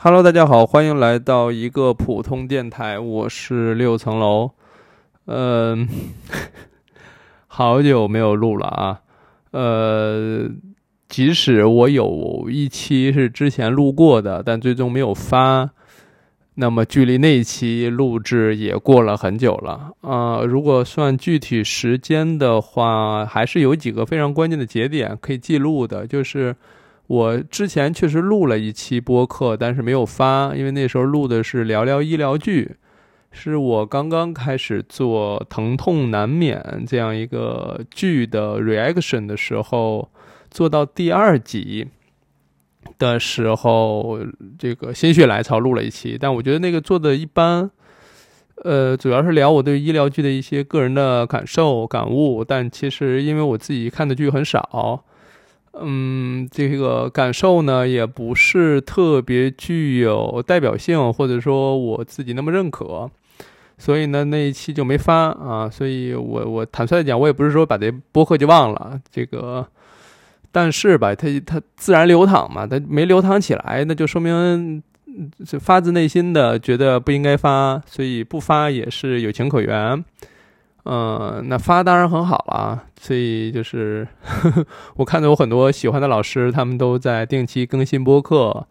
Hello，大家好，欢迎来到一个普通电台，我是六层楼。嗯，好久没有录了啊。呃，即使我有一期是之前录过的，但最终没有发。那么距离那一期录制也过了很久了啊。如果算具体时间的话，还是有几个非常关键的节点可以记录的，就是。我之前确实录了一期播客，但是没有发，因为那时候录的是聊聊医疗剧，是我刚刚开始做《疼痛难免》这样一个剧的 reaction 的时候，做到第二集的时候，这个心血来潮录了一期，但我觉得那个做的一般，呃，主要是聊我对医疗剧的一些个人的感受感悟，但其实因为我自己看的剧很少。嗯，这个感受呢，也不是特别具有代表性，或者说我自己那么认可，所以呢，那一期就没发啊。所以我我坦率讲，我也不是说把这播客就忘了这个，但是吧，它它自然流淌嘛，它没流淌起来，那就说明是发自内心的觉得不应该发，所以不发也是有情可原。嗯，那发当然很好了，所以就是呵 呵我看到有很多喜欢的老师，他们都在定期更新播客。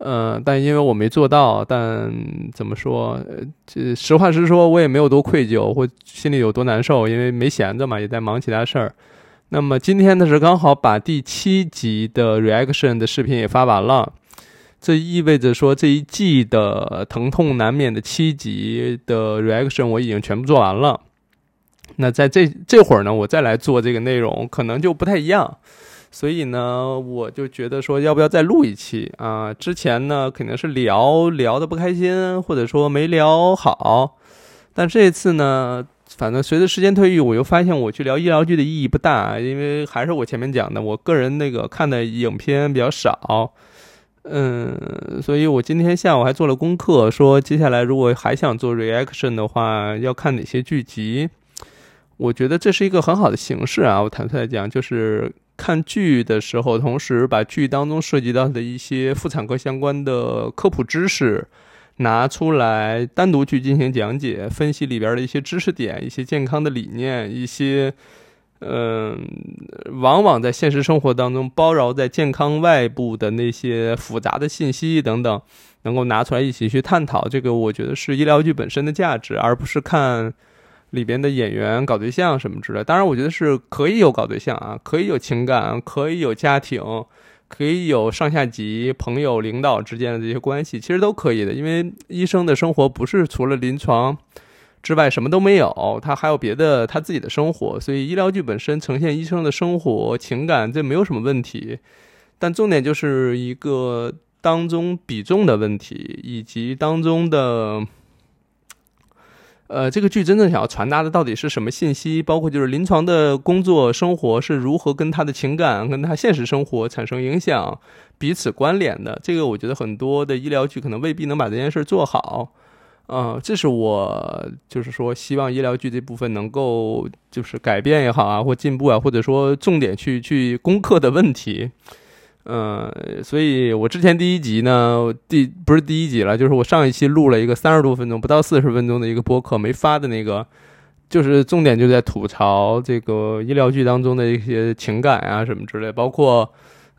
嗯，但因为我没做到，但怎么说？这实话实说，我也没有多愧疚，或心里有多难受，因为没闲着嘛，也在忙其他事儿。那么今天呢是刚好把第七集的 reaction 的视频也发完了，这意味着说这一季的疼痛难免的七集的 reaction 我已经全部做完了。那在这这会儿呢，我再来做这个内容，可能就不太一样，所以呢，我就觉得说，要不要再录一期啊？之前呢，肯定是聊聊的不开心，或者说没聊好，但这次呢，反正随着时间推移，我又发现我去聊医疗剧的意义不大，因为还是我前面讲的，我个人那个看的影片比较少，嗯，所以我今天下午还做了功课，说接下来如果还想做 reaction 的话，要看哪些剧集。我觉得这是一个很好的形式啊！我坦率来讲，就是看剧的时候，同时把剧当中涉及到的一些妇产科相关的科普知识拿出来，单独去进行讲解、分析里边的一些知识点、一些健康的理念、一些嗯，往往在现实生活当中包绕在健康外部的那些复杂的信息等等，能够拿出来一起去探讨。这个我觉得是医疗剧本身的价值，而不是看。里边的演员搞对象什么之类，当然我觉得是可以有搞对象啊，可以有情感，可以有家庭，可以有上下级、朋友、领导之间的这些关系，其实都可以的。因为医生的生活不是除了临床之外什么都没有，他还有别的他自己的生活。所以医疗剧本身呈现医生的生活、情感，这没有什么问题。但重点就是一个当中比重的问题，以及当中的。呃，这个剧真正想要传达的到底是什么信息？包括就是临床的工作生活是如何跟他的情感、跟他现实生活产生影响、彼此关联的？这个我觉得很多的医疗剧可能未必能把这件事做好。呃，这是我就是说希望医疗剧这部分能够就是改变也好啊，或进步啊，或者说重点去去攻克的问题。嗯，所以我之前第一集呢，第不是第一集了，就是我上一期录了一个三十多分钟，不到四十分钟的一个播客没发的那个，就是重点就在吐槽这个医疗剧当中的一些情感啊什么之类，包括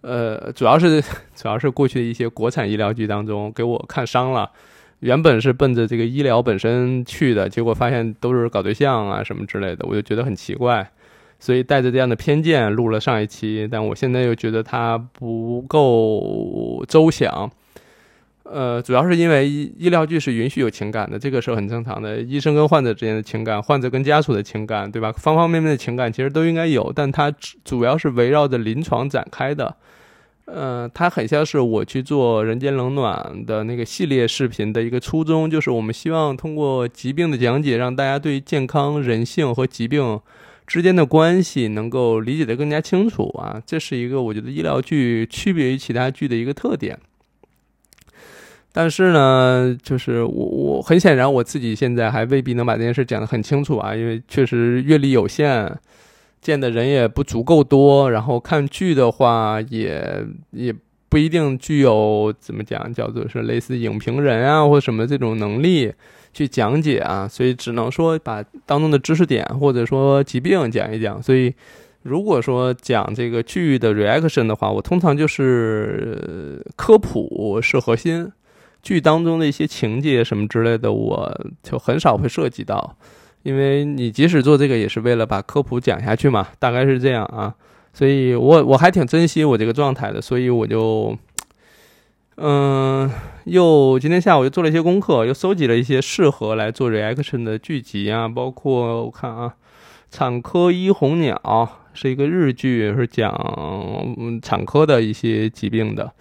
呃，主要是主要是过去的一些国产医疗剧当中给我看伤了，原本是奔着这个医疗本身去的，结果发现都是搞对象啊什么之类的，我就觉得很奇怪。所以带着这样的偏见录了上一期，但我现在又觉得它不够周详。呃，主要是因为医疗剧是允许有情感的，这个是很正常的。医生跟患者之间的情感，患者跟家属的情感，对吧？方方面面的情感其实都应该有，但它主要是围绕着临床展开的。呃，它很像是我去做《人间冷暖》的那个系列视频的一个初衷，就是我们希望通过疾病的讲解，让大家对健康、人性和疾病。之间的关系能够理解的更加清楚啊，这是一个我觉得医疗剧区别于其他剧的一个特点。但是呢，就是我我很显然我自己现在还未必能把这件事讲得很清楚啊，因为确实阅历有限，见的人也不足够多，然后看剧的话也也不一定具有怎么讲，叫做是类似影评人啊或什么这种能力去讲解啊，所以只能说把当中的知识点或者说疾病讲一讲。所以如果说讲这个剧的 reaction 的话，我通常就是科普是核心，剧当中的一些情节什么之类的，我就很少会涉及到，因为你即使做这个也是为了把科普讲下去嘛，大概是这样啊。所以我我还挺珍惜我这个状态的，所以我就，嗯，又今天下午又做了一些功课，又搜集了一些适合来做 reaction 的剧集啊，包括我看啊，《产科医红鸟》是一个日剧，是讲产科的一些疾病的，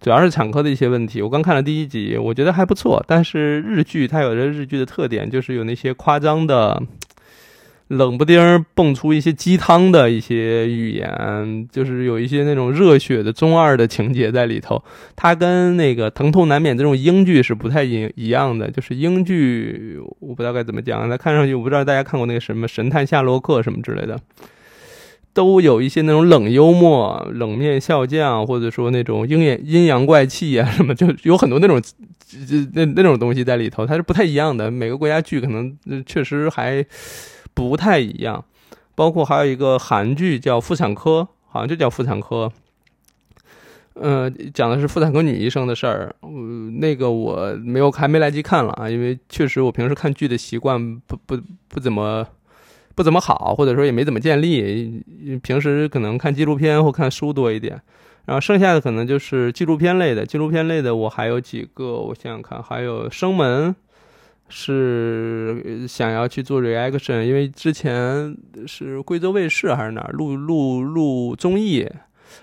主要是产科的一些问题。我刚看了第一集，我觉得还不错，但是日剧它有着日剧的特点，就是有那些夸张的。冷不丁蹦出一些鸡汤的一些语言，就是有一些那种热血的中二的情节在里头。它跟那个疼痛难免这种英剧是不太一一样的。就是英剧，我不知道该怎么讲。它看上去，我不知道大家看过那个什么《神探夏洛克》什么之类的，都有一些那种冷幽默、冷面笑匠，或者说那种阴阳阴阳怪气啊什么，就有很多那种那那种东西在里头。它是不太一样的。每个国家剧可能确实还。不太一样，包括还有一个韩剧叫《妇产科》，好像就叫《妇产科》。嗯，讲的是妇产科女医生的事儿。嗯，那个我没有还没来及看了啊，因为确实我平时看剧的习惯不不不怎么不怎么好，或者说也没怎么建立。平时可能看纪录片或看书多一点，然后剩下的可能就是纪录片类的。纪录片类的我还有几个，我想想看，还有《生门》。是想要去做 reaction，因为之前是贵州卫视还是哪儿录录录综艺，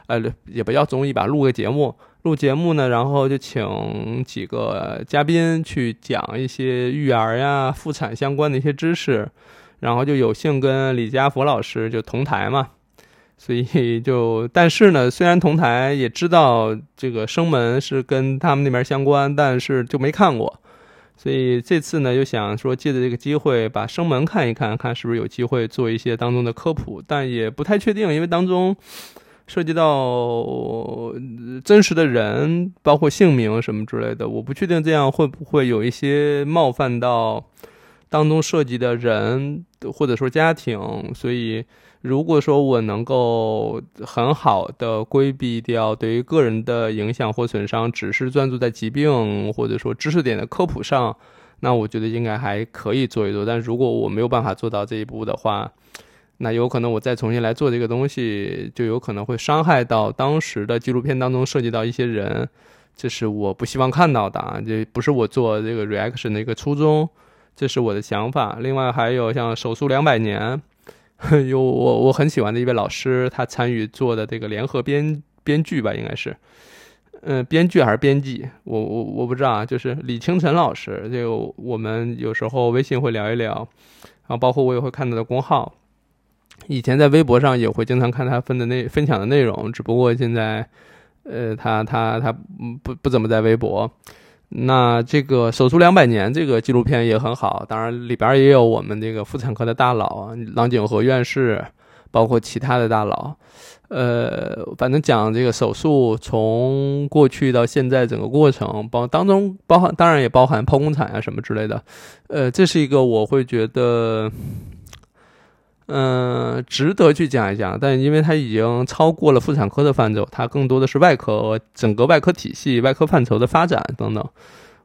呃，也不叫综艺吧，录个节目，录节目呢，然后就请几个嘉宾去讲一些育儿呀、妇产相关的一些知识，然后就有幸跟李佳佛老师就同台嘛，所以就但是呢，虽然同台，也知道这个生门是跟他们那边相关，但是就没看过。所以这次呢，又想说借着这个机会把生门看一看，看是不是有机会做一些当中的科普，但也不太确定，因为当中涉及到真实的人，包括姓名什么之类的，我不确定这样会不会有一些冒犯到当中涉及的人或者说家庭，所以。如果说我能够很好的规避掉对于个人的影响或损伤，只是专注在疾病或者说知识点的科普上，那我觉得应该还可以做一做。但如果我没有办法做到这一步的话，那有可能我再重新来做这个东西，就有可能会伤害到当时的纪录片当中涉及到一些人，这是我不希望看到的啊！这不是我做这个 reaction 的一个初衷，这是我的想法。另外还有像手术两百年。有我我很喜欢的一位老师，他参与做的这个联合编编剧吧，应该是，嗯，编剧还是编辑，我我我不知道啊。就是李清晨老师，就我们有时候微信会聊一聊，然后包括我也会看他的公号，以前在微博上也会经常看他分的内分享的内容，只不过现在，呃，他他他不不怎么在微博。那这个手术两百年这个纪录片也很好，当然里边也有我们这个妇产科的大佬，郎景和院士，包括其他的大佬，呃，反正讲这个手术从过去到现在整个过程，包当中包含当然也包含剖宫产啊什么之类的，呃，这是一个我会觉得。嗯，值得去讲一讲，但因为它已经超过了妇产科的范畴，它更多的是外科整个外科体系、外科范畴的发展等等。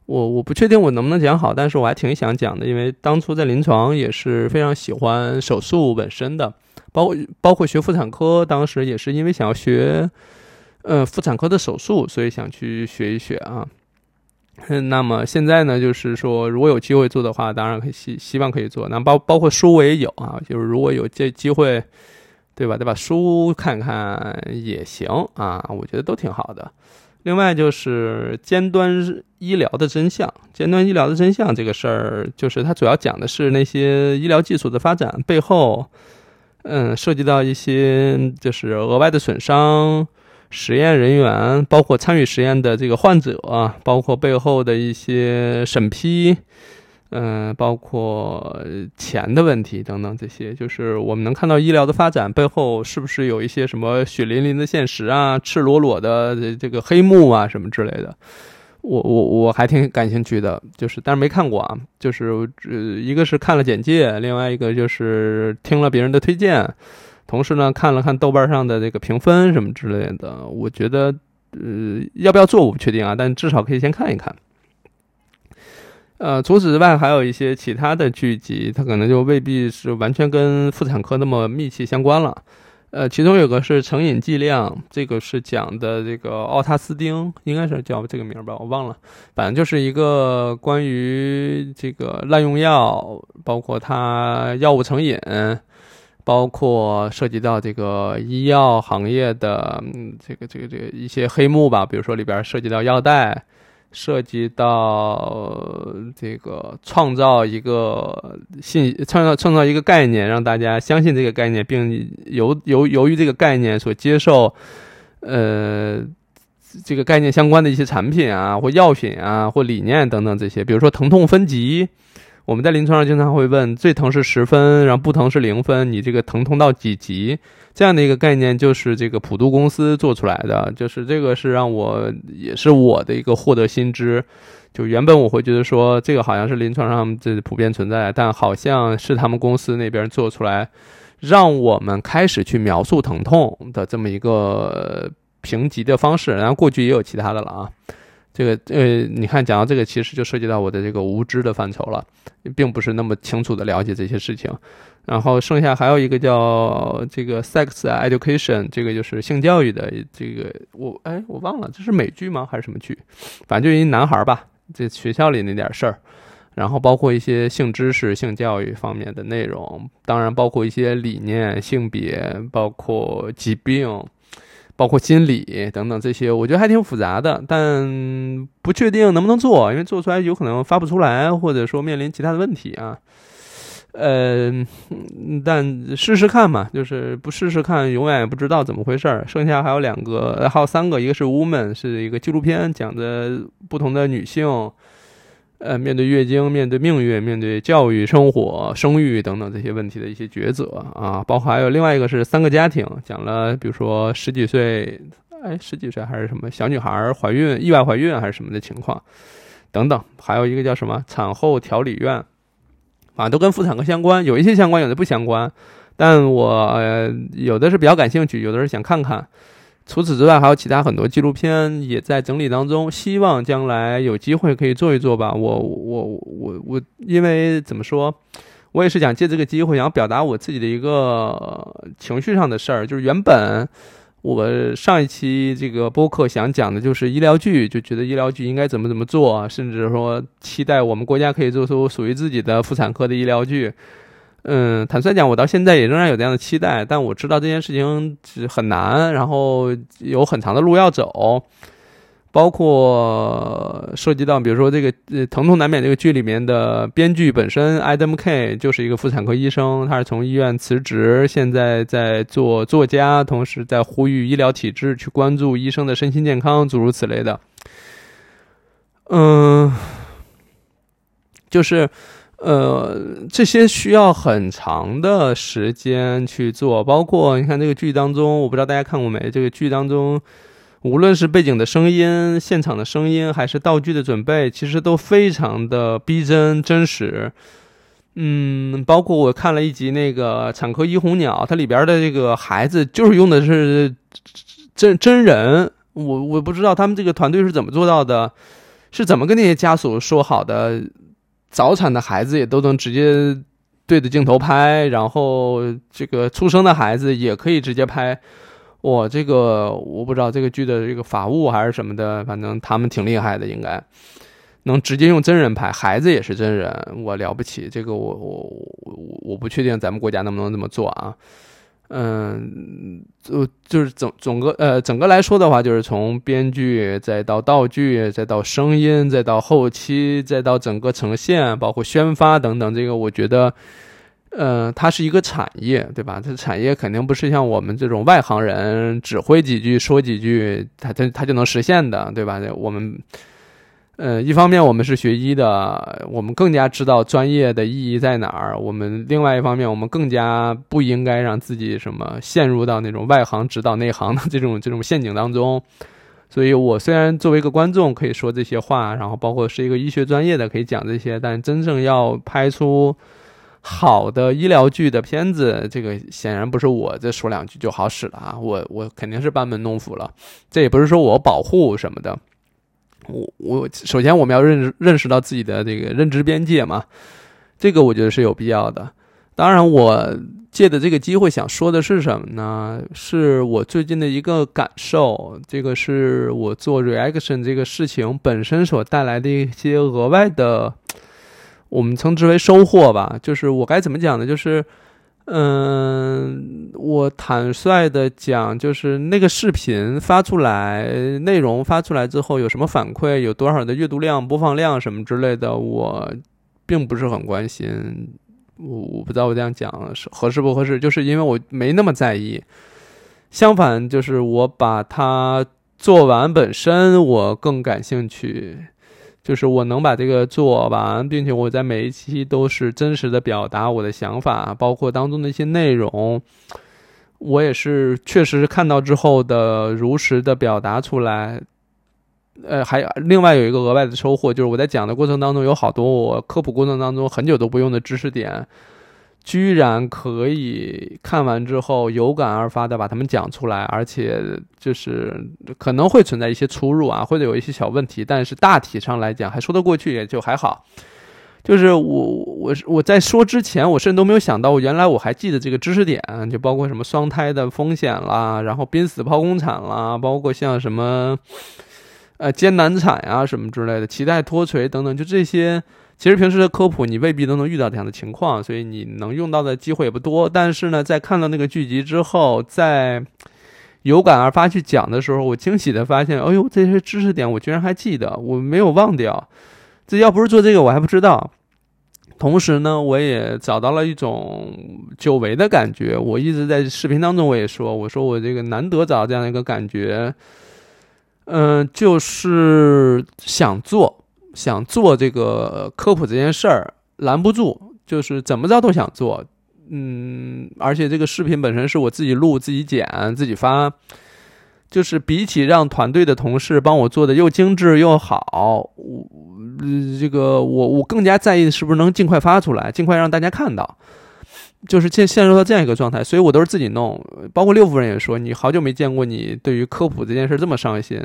我我不确定我能不能讲好，但是我还挺想讲的，因为当初在临床也是非常喜欢手术本身的，包括包括学妇产科，当时也是因为想要学，呃，妇产科的手术，所以想去学一学啊。嗯，那么现在呢，就是说，如果有机会做的话，当然可以希希望可以做。那包包括书我也有啊，就是如果有这机会，对吧？对吧？书看看也行啊，我觉得都挺好的。另外就是尖端医疗的真相，尖端医疗的真相这个事儿，就是它主要讲的是那些医疗技术的发展背后，嗯，涉及到一些就是额外的损伤。实验人员，包括参与实验的这个患者啊，包括背后的一些审批，嗯，包括钱的问题等等这些，就是我们能看到医疗的发展背后是不是有一些什么血淋淋的现实啊、赤裸裸的这个黑幕啊什么之类的。我我我还挺感兴趣的，就是但是没看过啊，就是呃一个是看了简介，另外一个就是听了别人的推荐，同时呢看了看豆瓣上的这个评分什么之类的。我觉得呃要不要做我不确定啊，但至少可以先看一看。呃，除此之外还有一些其他的剧集，它可能就未必是完全跟妇产科那么密切相关了。呃，其中有个是《成瘾剂量》，这个是讲的这个奥塔斯丁，应该是叫这个名吧，我忘了。反正就是一个关于这个滥用药，包括他药物成瘾，包括涉及到这个医药行业的嗯这个这个这个一些黑幕吧，比如说里边涉及到药代。涉及到这个创造一个信 创造创造一个概念，让大家相信这个概念，并由由由于这个概念所接受，呃，这个概念相关的一些产品啊，或药品啊，或理念等等这些，比如说疼痛分级。我们在临床上经常会问，最疼是十分，然后不疼是零分，你这个疼痛到几级？这样的一个概念就是这个普度公司做出来的，就是这个是让我也是我的一个获得新知。就原本我会觉得说这个好像是临床上这普遍存在，但好像是他们公司那边做出来，让我们开始去描述疼痛的这么一个评级的方式。然后过去也有其他的了啊。这个呃，你看讲到这个，其实就涉及到我的这个无知的范畴了，并不是那么清楚的了解这些事情。然后剩下还有一个叫这个 sex education，这个就是性教育的这个，我哎我忘了这是美剧吗还是什么剧？反正就一男孩吧，这学校里那点事儿。然后包括一些性知识、性教育方面的内容，当然包括一些理念、性别，包括疾病。包括心理等等这些，我觉得还挺复杂的，但不确定能不能做，因为做出来有可能发不出来，或者说面临其他的问题啊。呃，但试试看嘛，就是不试试看，永远也不知道怎么回事儿。剩下还有两个，还有三个，一个是《Woman》，是一个纪录片，讲的不同的女性。呃，面对月经，面对命运，面对教育、生活、生育等等这些问题的一些抉择啊，包括还有另外一个是三个家庭，讲了比如说十几岁，哎，十几岁还是什么小女孩怀孕、意外怀孕还是什么的情况等等，还有一个叫什么产后调理院，啊，都跟妇产科相关，有一些相关，有的不相关，但我有的是比较感兴趣，有的是想看看。除此之外，还有其他很多纪录片也在整理当中，希望将来有机会可以做一做吧。我我我我，因为怎么说，我也是想借这个机会，想表达我自己的一个情绪上的事儿。就是原本我上一期这个播客想讲的就是医疗剧，就觉得医疗剧应该怎么怎么做，甚至说期待我们国家可以做出属于自己的妇产科的医疗剧。嗯，坦率讲，我到现在也仍然有这样的期待，但我知道这件事情是很难，然后有很长的路要走，包括涉及到，比如说这个呃《疼痛难免》这个剧里面的编剧本身，Adam K 就是一个妇产科医生，他是从医院辞职，现在在做作家，同时在呼吁医疗体制去关注医生的身心健康，诸如此类的。嗯，就是。呃，这些需要很长的时间去做，包括你看这个剧当中，我不知道大家看过没？这个剧当中，无论是背景的声音、现场的声音，还是道具的准备，其实都非常的逼真、真实。嗯，包括我看了一集那个《产科医红鸟》，它里边的这个孩子就是用的是真真人，我我不知道他们这个团队是怎么做到的，是怎么跟那些家属说好的。早产的孩子也都能直接对着镜头拍，然后这个出生的孩子也可以直接拍。我这个我不知道这个剧的这个法务还是什么的，反正他们挺厉害的，应该能直接用真人拍，孩子也是真人，我了不起。这个我我我我不确定咱们国家能不能这么做啊。嗯，就就是总总个呃，整个来说的话，就是从编剧再到道具，再到声音，再到后期，再到整个呈现，包括宣发等等，这个我觉得，呃，它是一个产业，对吧？这产业肯定不是像我们这种外行人指挥几句说几句，它它它就能实现的，对吧？我们。呃，一方面我们是学医的，我们更加知道专业的意义在哪儿；我们另外一方面，我们更加不应该让自己什么陷入到那种外行指导内行的这种这种陷阱当中。所以，我虽然作为一个观众可以说这些话，然后包括是一个医学专业的可以讲这些，但真正要拍出好的医疗剧的片子，这个显然不是我这说两句就好使了啊！我我肯定是班门弄斧了。这也不是说我保护什么的。我我首先我们要认认识到自己的这个认知边界嘛，这个我觉得是有必要的。当然，我借的这个机会想说的是什么呢？是我最近的一个感受，这个是我做 reaction 这个事情本身所带来的一些额外的，我们称之为收获吧。就是我该怎么讲呢？就是。嗯，我坦率的讲，就是那个视频发出来，内容发出来之后有什么反馈，有多少的阅读量、播放量什么之类的，我并不是很关心。我我不知道我这样讲合适不合适，就是因为我没那么在意。相反，就是我把它做完本身，我更感兴趣。就是我能把这个做完，并且我在每一期都是真实的表达我的想法，包括当中的一些内容，我也是确实看到之后的如实的表达出来。呃，还另外有一个额外的收获，就是我在讲的过程当中有好多我科普过程当中很久都不用的知识点。居然可以看完之后有感而发的把它们讲出来，而且就是可能会存在一些出入啊，或者有一些小问题，但是大体上来讲还说得过去，也就还好。就是我我我在说之前，我甚至都没有想到，我原来我还记得这个知识点，就包括什么双胎的风险啦，然后濒死剖宫产啦，包括像什么呃艰难产呀什么之类的，脐带脱垂等等，就这些。其实平时的科普你未必都能遇到这样的情况，所以你能用到的机会也不多。但是呢，在看到那个剧集之后，在有感而发去讲的时候，我惊喜的发现，哎呦，这些知识点我居然还记得，我没有忘掉。这要不是做这个，我还不知道。同时呢，我也找到了一种久违的感觉。我一直在视频当中我也说，我说我这个难得找到这样一个感觉，嗯，就是想做。想做这个科普这件事儿拦不住，就是怎么着都想做，嗯，而且这个视频本身是我自己录、自己剪、自己发，就是比起让团队的同事帮我做的又精致又好，我这个我我更加在意的是不是能尽快发出来，尽快让大家看到，就是现陷入到这样一个状态，所以我都是自己弄，包括六夫人也说，你好久没见过你对于科普这件事这么上心。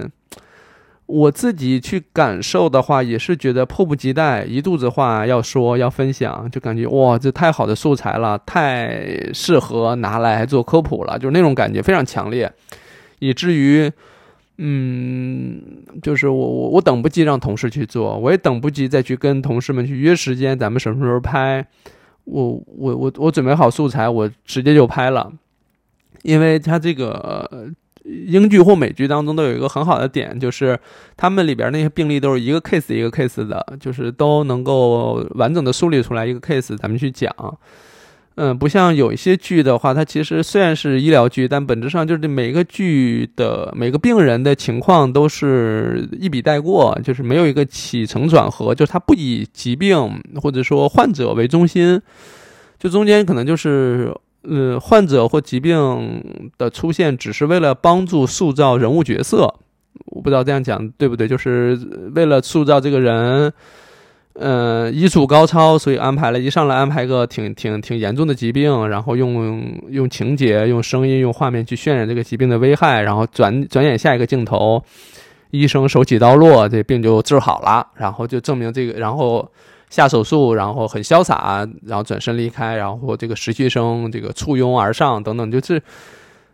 我自己去感受的话，也是觉得迫不及待，一肚子话要说要分享，就感觉哇，这太好的素材了，太适合拿来做科普了，就是那种感觉非常强烈，以至于，嗯，就是我我我等不及让同事去做，我也等不及再去跟同事们去约时间，咱们什么时候拍，我我我我准备好素材，我直接就拍了，因为他这个。英剧或美剧当中都有一个很好的点，就是他们里边那些病例都是一个 case 一个 case 的，就是都能够完整的梳理出来一个 case，咱们去讲。嗯，不像有一些剧的话，它其实虽然是医疗剧，但本质上就是每个剧的每个病人的情况都是一笔带过，就是没有一个起承转合，就是它不以疾病或者说患者为中心，就中间可能就是。呃，患者或疾病的出现只是为了帮助塑造人物角色，我不知道这样讲对不对，就是为了塑造这个人，呃，医术高超，所以安排了一上来安排个挺挺挺严重的疾病，然后用用情节、用声音、用画面去渲染这个疾病的危害，然后转转眼下一个镜头，医生手起刀落，这病就治好了，然后就证明这个，然后。下手术，然后很潇洒，然后转身离开，然后这个实习生这个簇拥而上等等，就是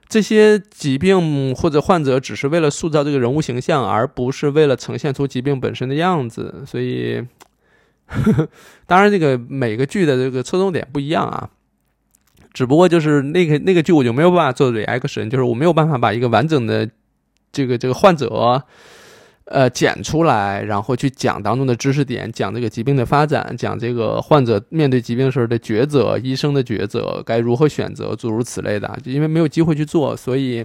这些疾病或者患者只是为了塑造这个人物形象，而不是为了呈现出疾病本身的样子。所以，当然这个每个剧的这个侧重点不一样啊，只不过就是那个那个剧我就没有办法做 reaction，就是我没有办法把一个完整的这个这个患者。呃，剪出来，然后去讲当中的知识点，讲这个疾病的发展，讲这个患者面对疾病时候的抉择，医生的抉择该如何选择，诸如此类的。因为没有机会去做，所以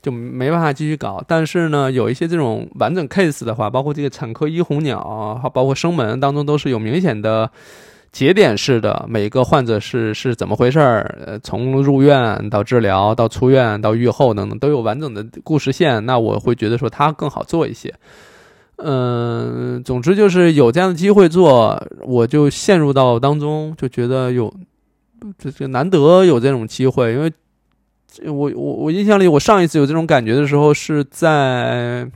就没办法继续搞。但是呢，有一些这种完整 case 的话，包括这个产科医红鸟，包括生门当中都是有明显的节点式的，每个患者是是怎么回事儿，呃，从入院到治疗到出院到愈后等等，都有完整的故事线。那我会觉得说它更好做一些。嗯，总之就是有这样的机会做，我就陷入到当中，就觉得有这这难得有这种机会，因为我我我印象里，我上一次有这种感觉的时候是在，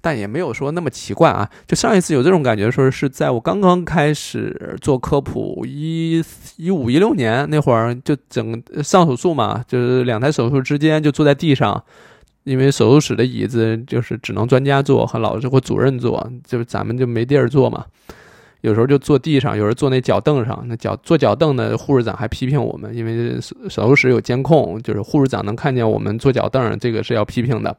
但也没有说那么奇怪啊。就上一次有这种感觉的时候，是在我刚刚开始做科普一一五一六年那会儿，就整上手术嘛，就是两台手术之间就坐在地上。因为手术室的椅子就是只能专家坐和老师或主任坐，就咱们就没地儿坐嘛。有时候就坐地上，有时候坐那脚凳上。那脚坐脚凳的护士长还批评我们，因为手术室有监控，就是护士长能看见我们坐脚凳，这个是要批评的。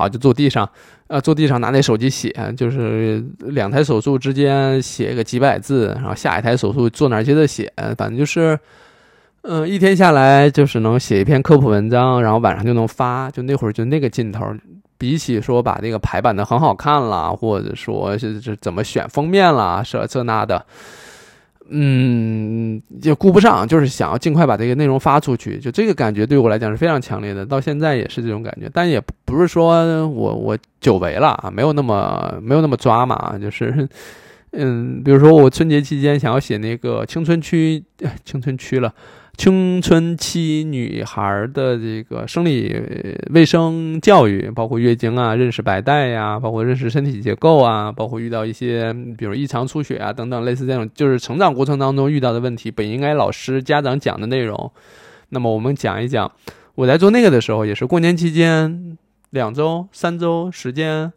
好，就坐地上，呃，坐地上拿那手机写，就是两台手术之间写个几百字，然后下一台手术坐哪接着写，反正就是。嗯，一天下来就是能写一篇科普文章，然后晚上就能发。就那会儿就那个劲头，比起说把这个排版的很好看了，或者说是是怎么选封面了，这这那的，嗯，也顾不上，就是想要尽快把这个内容发出去。就这个感觉对我来讲是非常强烈的，到现在也是这种感觉。但也不是说我我久违了啊，没有那么没有那么抓嘛，就是。嗯，比如说我春节期间想要写那个青春区，青春区了，青春期女孩的这个生理卫生教育，包括月经啊，认识白带呀，包括认识身体结构啊，包括遇到一些比如异常出血啊等等类似这种，就是成长过程当中遇到的问题，本应该老师家长讲的内容，那么我们讲一讲。我在做那个的时候，也是过年期间两周、三周时间。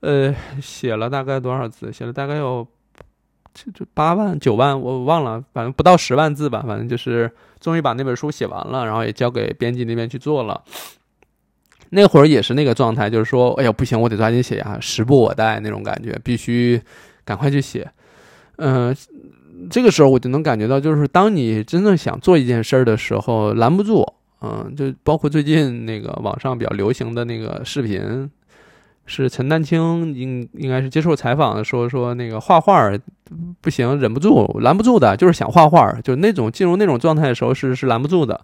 呃，写了大概多少字？写了大概有就就八万九万，我忘了，反正不到十万字吧。反正就是终于把那本书写完了，然后也交给编辑那边去做了。那会儿也是那个状态，就是说，哎呀，不行，我得抓紧写呀，时不我待那种感觉，必须赶快去写。嗯，这个时候我就能感觉到，就是当你真正想做一件事儿的时候，拦不住。嗯，就包括最近那个网上比较流行的那个视频。是陈丹青应应该是接受采访的说说那个画画不行，忍不住拦不住的，就是想画画，就那种进入那种状态的时候是是拦不住的，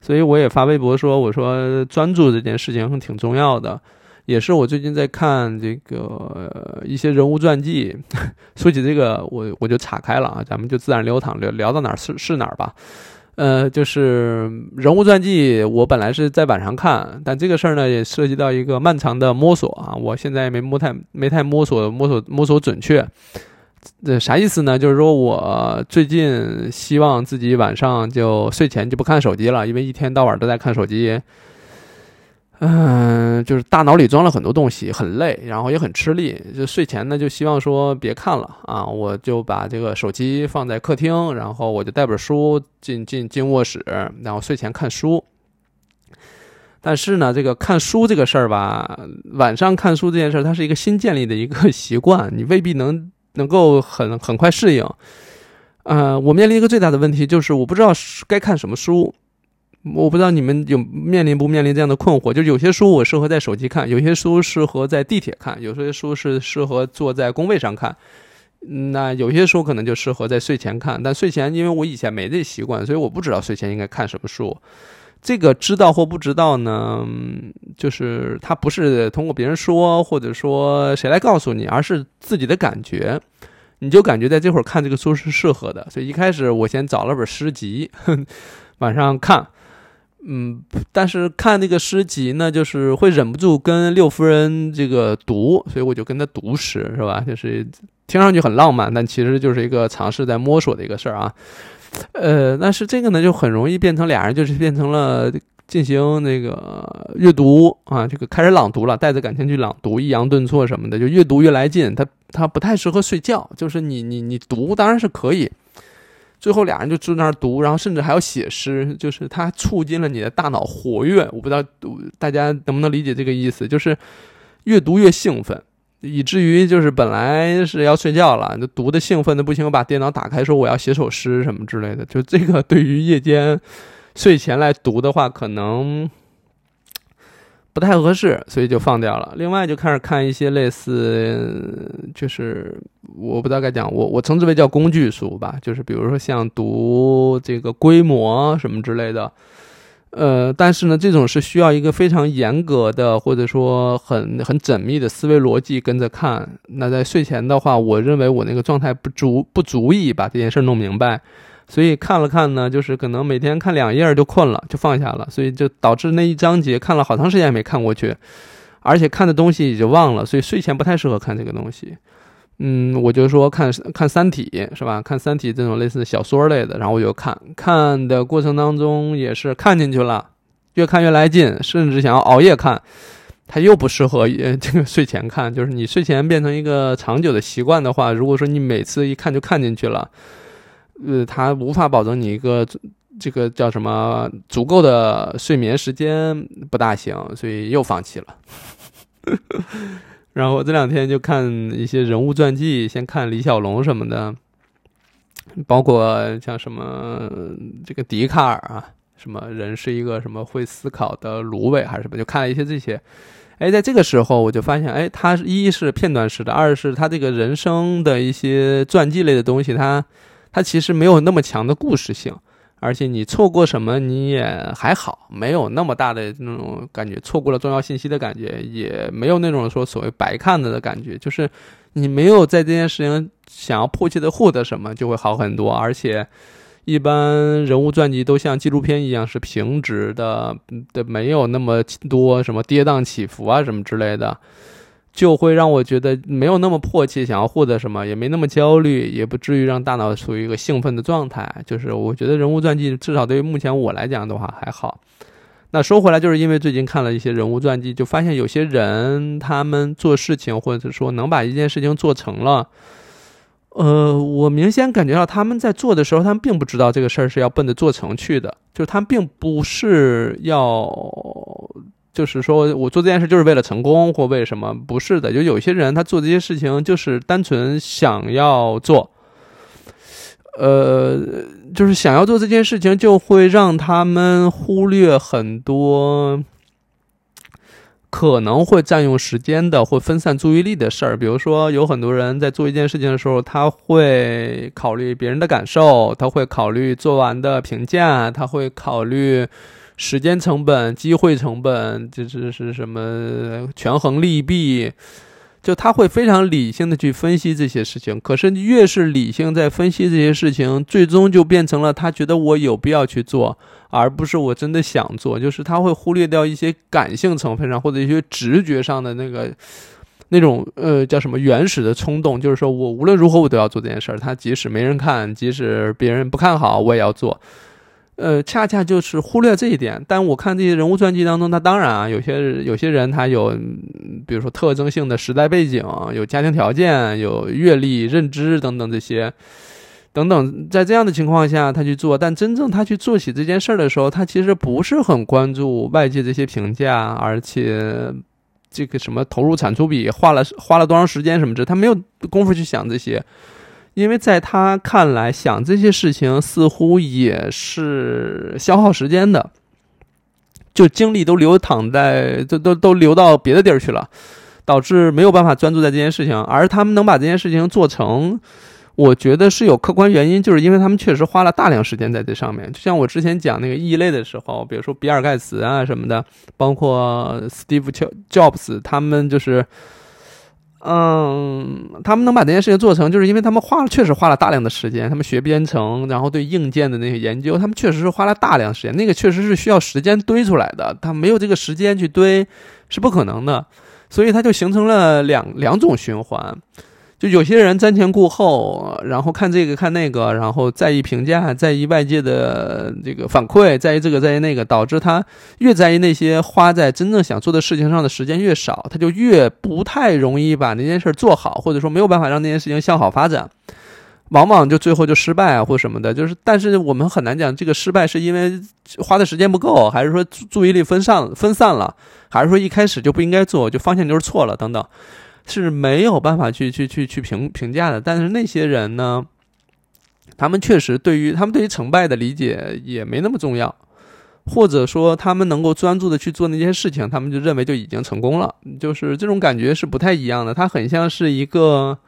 所以我也发微博说我说专注这件事情挺重要的，也是我最近在看这个一些人物传记，说起这个我我就岔开了啊，咱们就自然流淌聊聊到哪儿是是哪儿吧。呃，就是人物传记，我本来是在晚上看，但这个事儿呢也涉及到一个漫长的摸索啊，我现在没摸太没太摸索摸索摸索准确，这啥意思呢？就是说我最近希望自己晚上就睡前就不看手机了，因为一天到晚都在看手机。嗯，就是大脑里装了很多东西，很累，然后也很吃力。就睡前呢，就希望说别看了啊，我就把这个手机放在客厅，然后我就带本书进进进卧室，然后睡前看书。但是呢，这个看书这个事儿吧，晚上看书这件事儿，它是一个新建立的一个 习惯，你未必能能够很很快适应。呃，我面临一个最大的问题就是，我不知道该看什么书。我不知道你们有面临不面临这样的困惑，就有些书我适合在手机看，有些书适合在地铁看，有些书是适合坐在工位上看，那有些书可能就适合在睡前看。但睡前，因为我以前没这习惯，所以我不知道睡前应该看什么书。这个知道或不知道呢，就是它不是通过别人说，或者说谁来告诉你，而是自己的感觉。你就感觉在这会儿看这个书是适合的，所以一开始我先找了本诗集，晚上看。嗯，但是看那个诗集呢，就是会忍不住跟六夫人这个读，所以我就跟他读诗，是吧？就是听上去很浪漫，但其实就是一个尝试在摸索的一个事儿啊。呃，但是这个呢，就很容易变成俩人就是变成了进行那个阅读啊，这个开始朗读了，带着感情去朗读，抑扬顿挫什么的，就越读越来劲。他他不太适合睡觉，就是你你你读当然是可以。最后俩人就坐那儿读，然后甚至还要写诗，就是它促进了你的大脑活跃。我不知道大家能不能理解这个意思，就是越读越兴奋，以至于就是本来是要睡觉了，就读的兴奋的不行，我把电脑打开说我要写首诗什么之类的。就这个对于夜间睡前来读的话，可能不太合适，所以就放掉了。另外就开始看一些类似，就是我不知道该讲，我我称之为叫工具书吧，就是比如说像读这个规模什么之类的。呃，但是呢，这种是需要一个非常严格的，或者说很很缜密的思维逻辑跟着看。那在睡前的话，我认为我那个状态不足，不足以把这件事弄明白，所以看了看呢，就是可能每天看两页就困了，就放下了，所以就导致那一章节看了好长时间也没看过去，而且看的东西也就忘了，所以睡前不太适合看这个东西。嗯，我就说看看《三体》是吧？看《三体》这种类似小说类的，然后我就看看的过程当中也是看进去了，越看越来劲，甚至想要熬夜看。它又不适合这个睡前看，就是你睡前变成一个长久的习惯的话，如果说你每次一看就看进去了，呃，它无法保证你一个这个叫什么足够的睡眠时间，不大行，所以又放弃了。然后这两天就看一些人物传记，先看李小龙什么的，包括像什么这个笛卡尔啊，什么人是一个什么会思考的芦苇还是什么，就看了一些这些。哎，在这个时候我就发现，哎，他一是片段式的，二是他这个人生的一些传记类的东西，他它其实没有那么强的故事性。而且你错过什么你也还好，没有那么大的那种感觉，错过了重要信息的感觉，也没有那种说所谓白看的的感觉。就是你没有在这件事情想要迫切的获得什么，就会好很多。而且一般人物传记都像纪录片一样是平直的，的没有那么多什么跌宕起伏啊什么之类的。就会让我觉得没有那么迫切想要获得什么，也没那么焦虑，也不至于让大脑处于一个兴奋的状态。就是我觉得人物传记至少对于目前我来讲的话还好。那说回来，就是因为最近看了一些人物传记，就发现有些人他们做事情，或者是说能把一件事情做成了，呃，我明显感觉到他们在做的时候，他们并不知道这个事儿是要奔着做成去的，就是他们并不是要。就是说我做这件事就是为了成功或为什么？不是的，就有些人他做这些事情就是单纯想要做，呃，就是想要做这件事情，就会让他们忽略很多可能会占用时间的或分散注意力的事儿。比如说，有很多人在做一件事情的时候，他会考虑别人的感受，他会考虑做完的评价，他会考虑。时间成本、机会成本，就是是什么权衡利弊，就他会非常理性的去分析这些事情。可是越是理性在分析这些事情，最终就变成了他觉得我有必要去做，而不是我真的想做。就是他会忽略掉一些感性成分上或者一些直觉上的那个 那种呃叫什么原始的冲动，就是说我无论如何我都要做这件事儿，他即使没人看，即使别人不看好，我也要做。呃，恰恰就是忽略这一点。但我看这些人物传记当中，他当然啊，有些有些人他有，比如说特征性的时代背景，有家庭条件，有阅历、认知等等这些，等等，在这样的情况下他去做。但真正他去做起这件事儿的时候，他其实不是很关注外界这些评价，而且这个什么投入产出比，花了花了多长时间什么的，他没有功夫去想这些。因为在他看来，想这些事情似乎也是消耗时间的，就精力都流淌在，都都都流到别的地儿去了，导致没有办法专注在这件事情。而他们能把这件事情做成，我觉得是有客观原因，就是因为他们确实花了大量时间在这上面。就像我之前讲那个异类的时候，比如说比尔盖茨啊什么的，包括 Steve Jobs，他们就是。嗯，他们能把这件事情做成，就是因为他们花了，确实花了大量的时间。他们学编程，然后对硬件的那些研究，他们确实是花了大量时间。那个确实是需要时间堆出来的，他没有这个时间去堆，是不可能的。所以他就形成了两两种循环。就有些人瞻前顾后，然后看这个看那个，然后在意评价，在意外界的这个反馈，在意这个在意那个，导致他越在意那些花在真正想做的事情上的时间越少，他就越不太容易把那件事做好，或者说没有办法让那件事情向好发展，往往就最后就失败啊或什么的。就是，但是我们很难讲这个失败是因为花的时间不够，还是说注意力分散分散了，还是说一开始就不应该做，就方向就是错了等等。是没有办法去去去去评评价的，但是那些人呢，他们确实对于他们对于成败的理解也没那么重要，或者说他们能够专注的去做那些事情，他们就认为就已经成功了。就是这种感觉是不太一样的，他很像是一个，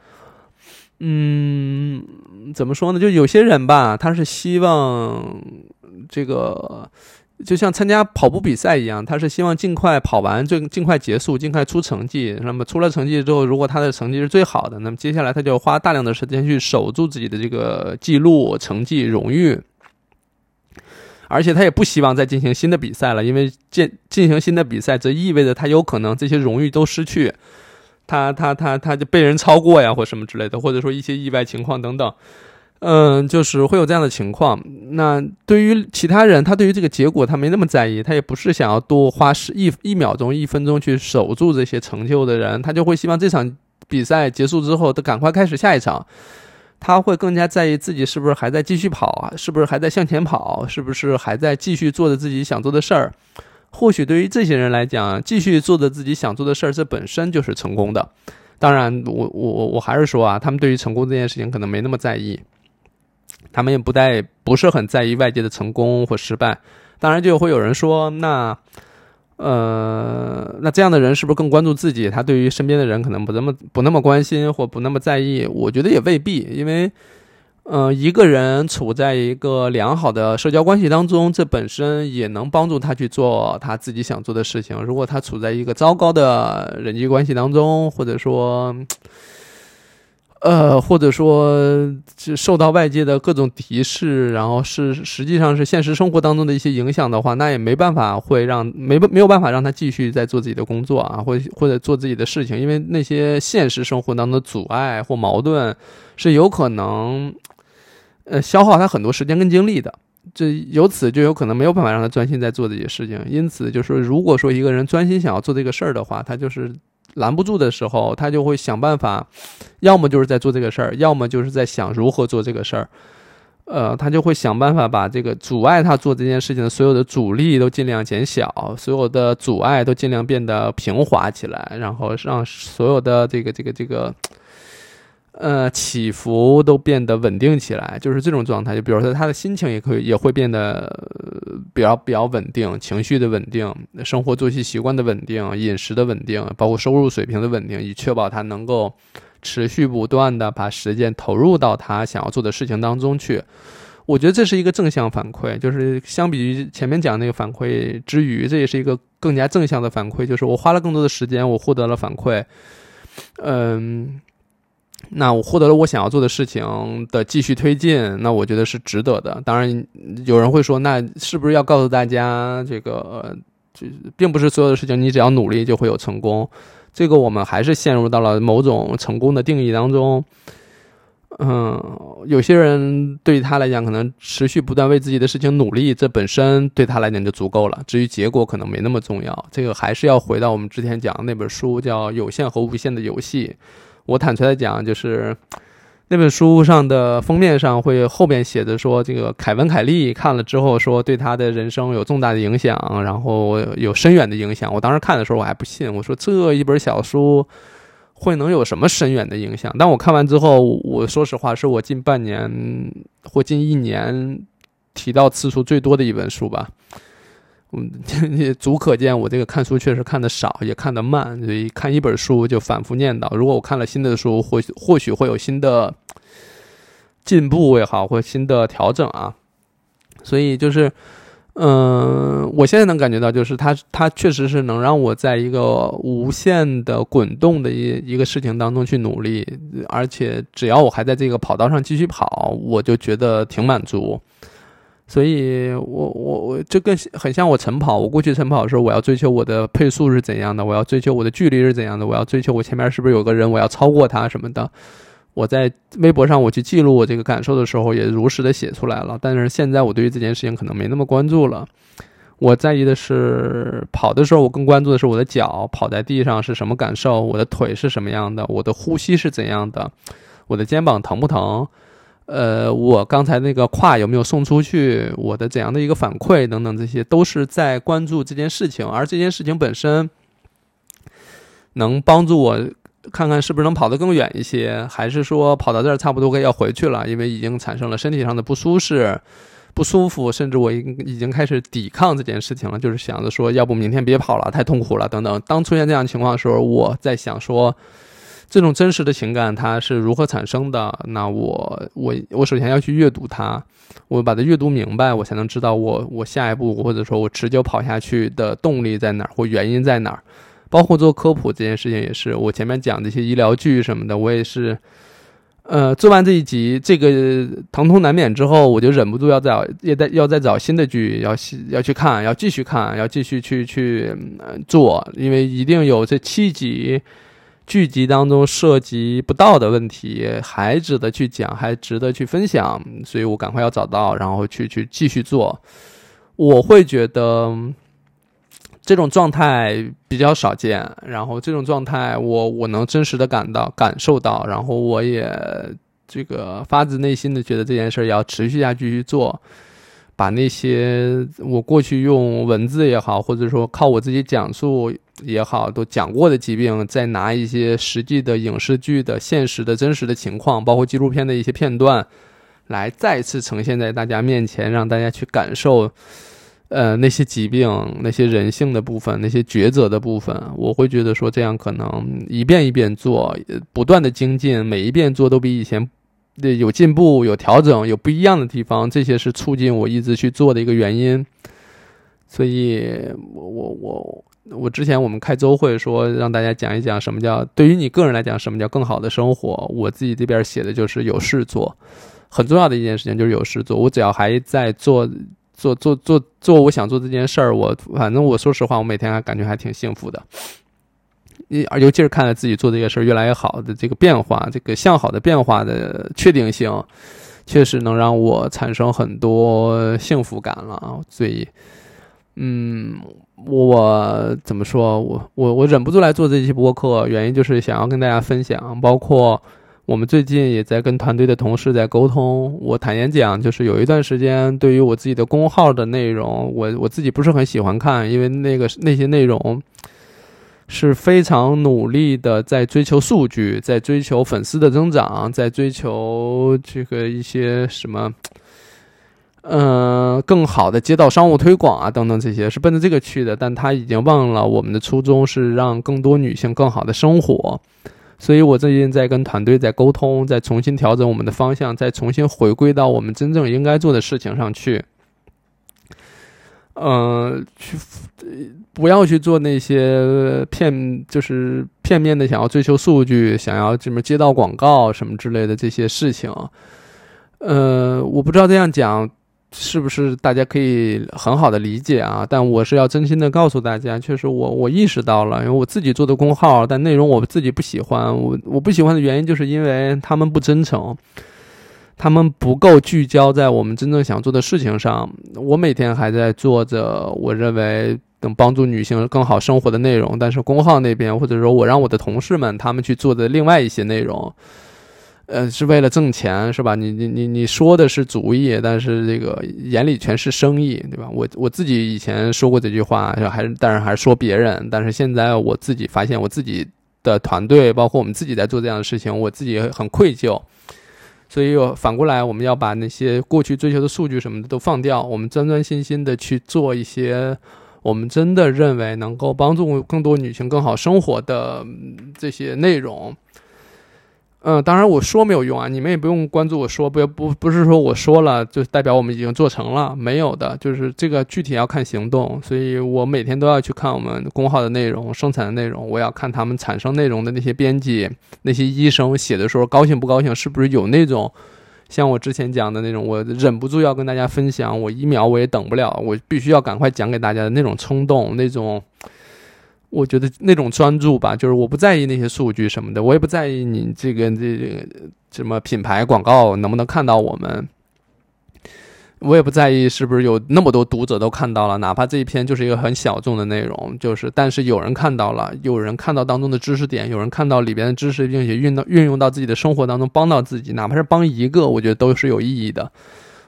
嗯，怎么说呢？就有些人吧，他是希望这个。就像参加跑步比赛一样，他是希望尽快跑完，最尽快结束，尽快出成绩。那么出了成绩之后，如果他的成绩是最好的，那么接下来他就花大量的时间去守住自己的这个记录、成绩、荣誉。而且他也不希望再进行新的比赛了，因为进进行新的比赛，则意味着他有可能这些荣誉都失去，他他他他就被人超过呀，或什么之类的，或者说一些意外情况等等。嗯，就是会有这样的情况。那对于其他人，他对于这个结果他没那么在意，他也不是想要多花十一一秒钟、一分钟去守住这些成就的人，他就会希望这场比赛结束之后，他赶快开始下一场。他会更加在意自己是不是还在继续跑啊，是不是还在向前跑，是不是还在继续做着自己想做的事儿。或许对于这些人来讲，继续做着自己想做的事儿，这本身就是成功的。当然，我我我还是说啊，他们对于成功这件事情可能没那么在意。他们也不在，不是很在意外界的成功或失败。当然，就会有人说，那，呃，那这样的人是不是更关注自己？他对于身边的人可能不那么不那么关心或不那么在意？我觉得也未必，因为，嗯，一个人处在一个良好的社交关系当中，这本身也能帮助他去做他自己想做的事情。如果他处在一个糟糕的人际关系当中，或者说，呃，或者说受到外界的各种敌视，然后是实际上是现实生活当中的一些影响的话，那也没办法会让没没有办法让他继续在做自己的工作啊，或或者做自己的事情，因为那些现实生活当中的阻碍或矛盾是有可能呃消耗他很多时间跟精力的，这由此就有可能没有办法让他专心在做这些事情。因此，就是如果说一个人专心想要做这个事儿的话，他就是。拦不住的时候，他就会想办法，要么就是在做这个事儿，要么就是在想如何做这个事儿。呃，他就会想办法把这个阻碍他做这件事情的所有的阻力都尽量减小，所有的阻碍都尽量变得平滑起来，然后让所有的这个这个这个。呃，起伏都变得稳定起来，就是这种状态。就比如说，他的心情也可以也会变得比较比较稳定，情绪的稳定，生活作息习惯的稳定，饮食的稳定，包括收入水平的稳定，以确保他能够持续不断的把时间投入到他想要做的事情当中去。我觉得这是一个正向反馈，就是相比于前面讲那个反馈之余，这也是一个更加正向的反馈，就是我花了更多的时间，我获得了反馈。嗯。那我获得了我想要做的事情的继续推进，那我觉得是值得的。当然，有人会说，那是不是要告诉大家，这个就并不是所有的事情你只要努力就会有成功？这个我们还是陷入到了某种成功的定义当中。嗯，有些人对他来讲，可能持续不断为自己的事情努力，这本身对他来讲就足够了。至于结果，可能没那么重要。这个还是要回到我们之前讲的那本书，叫《有限和无限的游戏》。我坦率的讲，就是那本书上的封面上会后边写着说，这个凯文·凯利看了之后说，对他的人生有重大的影响，然后有深远的影响。我当时看的时候我还不信，我说这一本小书会能有什么深远的影响？但我看完之后，我说实话，是我近半年或近一年提到次数最多的一本书吧。嗯，也足可见我这个看书确实看的少，也看得慢，所以看一本书就反复念叨。如果我看了新的书，或许或许会有新的进步也好，或新的调整啊。所以就是，嗯，我现在能感觉到，就是它它确实是能让我在一个无限的滚动的一一个事情当中去努力，而且只要我还在这个跑道上继续跑，我就觉得挺满足。所以，我我我这更很像我晨跑。我过去晨跑的时候，我要追求我的配速是怎样的，我要追求我的距离是怎样的，我要追求我前面是不是有个人，我要超过他什么的。我在微博上我去记录我这个感受的时候，也如实的写出来了。但是现在我对于这件事情可能没那么关注了。我在意的是跑的时候，我更关注的是我的脚跑在地上是什么感受，我的腿是什么样的，我的呼吸是怎样的，我的肩膀疼不疼。呃，我刚才那个胯有没有送出去？我的怎样的一个反馈等等，这些都是在关注这件事情，而这件事情本身能帮助我看看是不是能跑得更远一些，还是说跑到这儿差不多该要回去了，因为已经产生了身体上的不舒适，不舒服，甚至我已已经开始抵抗这件事情了，就是想着说，要不明天别跑了，太痛苦了等等。当出现这样情况的时候，我在想说，这种真实的情感它是如何产生的？那我我我首先要去阅读它，我把它阅读明白，我才能知道我我下一步或者说我持久跑下去的动力在哪儿或原因在哪儿。包括做科普这件事情也是，我前面讲这些医疗剧什么的，我也是。呃，做完这一集这个疼痛难免之后，我就忍不住要找，要再要再找新的剧，要要去看，要继续看，要继续去去做，因为一定有这七集剧集当中涉及不到的问题，还值得去讲，还值得去分享，所以我赶快要找到，然后去去继续做。我会觉得。这种状态比较少见，然后这种状态我我能真实的感到感受到，然后我也这个发自内心的觉得这件事要持续下去去做，把那些我过去用文字也好，或者说靠我自己讲述也好，都讲过的疾病，再拿一些实际的影视剧的现实的真实的情况，包括纪录片的一些片段，来再次呈现在大家面前，让大家去感受。呃，那些疾病、那些人性的部分、那些抉择的部分，我会觉得说这样可能一遍一遍做，不断的精进，每一遍做都比以前对有进步、有调整、有不一样的地方，这些是促进我一直去做的一个原因。所以，我我我我之前我们开周会说让大家讲一讲什么叫对于你个人来讲什么叫更好的生活，我自己这边写的就是有事做，很重要的一件事情就是有事做，我只要还在做。做做做做，我想做这件事儿，我反正我说实话，我每天还感觉还挺幸福的。尤其是看了自己做这个事儿越来越好的这个变化，这个向好的变化的确定性，确实能让我产生很多幸福感了。所以，嗯，我怎么说我我我忍不住来做这期播客，原因就是想要跟大家分享，包括。我们最近也在跟团队的同事在沟通。我坦言讲，就是有一段时间，对于我自己的公号的内容，我我自己不是很喜欢看，因为那个那些内容是非常努力的在追求数据，在追求粉丝的增长，在追求这个一些什么，嗯，更好的街道商务推广啊等等这些，是奔着这个去的。但他已经忘了我们的初衷是让更多女性更好的生活。所以，我最近在跟团队在沟通，在重新调整我们的方向，再重新回归到我们真正应该做的事情上去。嗯，去不要去做那些片，就是片面的想要追求数据，想要什么接到广告什么之类的这些事情。呃，我不知道这样讲。是不是大家可以很好的理解啊？但我是要真心的告诉大家，确实我我意识到了，因为我自己做的公号，但内容我自己不喜欢。我我不喜欢的原因，就是因为他们不真诚，他们不够聚焦在我们真正想做的事情上。我每天还在做着我认为能帮助女性更好生活的内容，但是公号那边，或者说我让我的同事们他们去做的另外一些内容。呃，是为了挣钱，是吧？你你你你说的是主意，但是这个眼里全是生意，对吧？我我自己以前说过这句话，还是但是还是说别人，但是现在我自己发现，我自己的团队，包括我们自己在做这样的事情，我自己很愧疚。所以反过来，我们要把那些过去追求的数据什么的都放掉，我们专专心心的去做一些我们真的认为能够帮助更多女性更好生活的这些内容。嗯，当然我说没有用啊，你们也不用关注我说，不要不不是说我说了就代表我们已经做成了，没有的，就是这个具体要看行动，所以我每天都要去看我们公号的内容、生产的内容，我要看他们产生内容的那些编辑、那些医生写的时候高兴不高兴，是不是有那种像我之前讲的那种，我忍不住要跟大家分享，我一秒我也等不了，我必须要赶快讲给大家的那种冲动，那种。我觉得那种专注吧，就是我不在意那些数据什么的，我也不在意你这个这个什么品牌广告能不能看到我们，我也不在意是不是有那么多读者都看到了，哪怕这一篇就是一个很小众的内容，就是但是有人看到了，有人看到当中的知识点，有人看到里边的知识，并且运到运用到自己的生活当中，帮到自己，哪怕是帮一个，我觉得都是有意义的。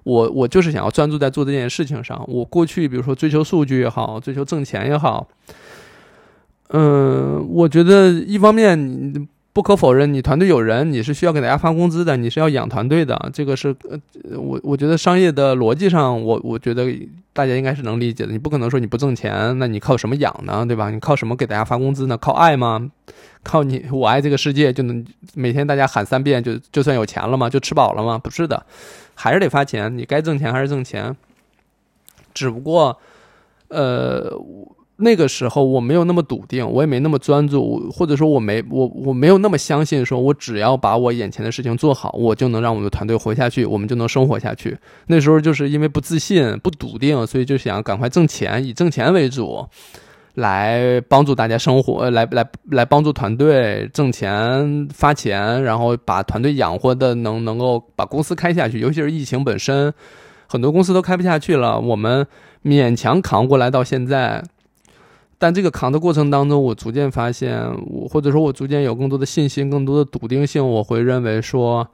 我我就是想要专注在做这件事情上。我过去比如说追求数据也好，追求挣钱也好。嗯，我觉得一方面你不可否认，你团队有人，你是需要给大家发工资的，你是要养团队的，这个是呃，我我觉得商业的逻辑上，我我觉得大家应该是能理解的。你不可能说你不挣钱，那你靠什么养呢？对吧？你靠什么给大家发工资呢？靠爱吗？靠你我爱这个世界就能每天大家喊三遍就就算有钱了吗？就吃饱了吗？不是的，还是得发钱。你该挣钱还是挣钱，只不过呃。那个时候我没有那么笃定，我也没那么专注，或者说我没我我没有那么相信，说我只要把我眼前的事情做好，我就能让我们的团队活下去，我们就能生活下去。那时候就是因为不自信、不笃定，所以就想赶快挣钱，以挣钱为主，来帮助大家生活，来来来帮助团队挣钱发钱，然后把团队养活的能能够把公司开下去。尤其是疫情本身，很多公司都开不下去了，我们勉强扛过来到现在。但这个扛的过程当中，我逐渐发现，我或者说我逐渐有更多的信心，更多的笃定性。我会认为说，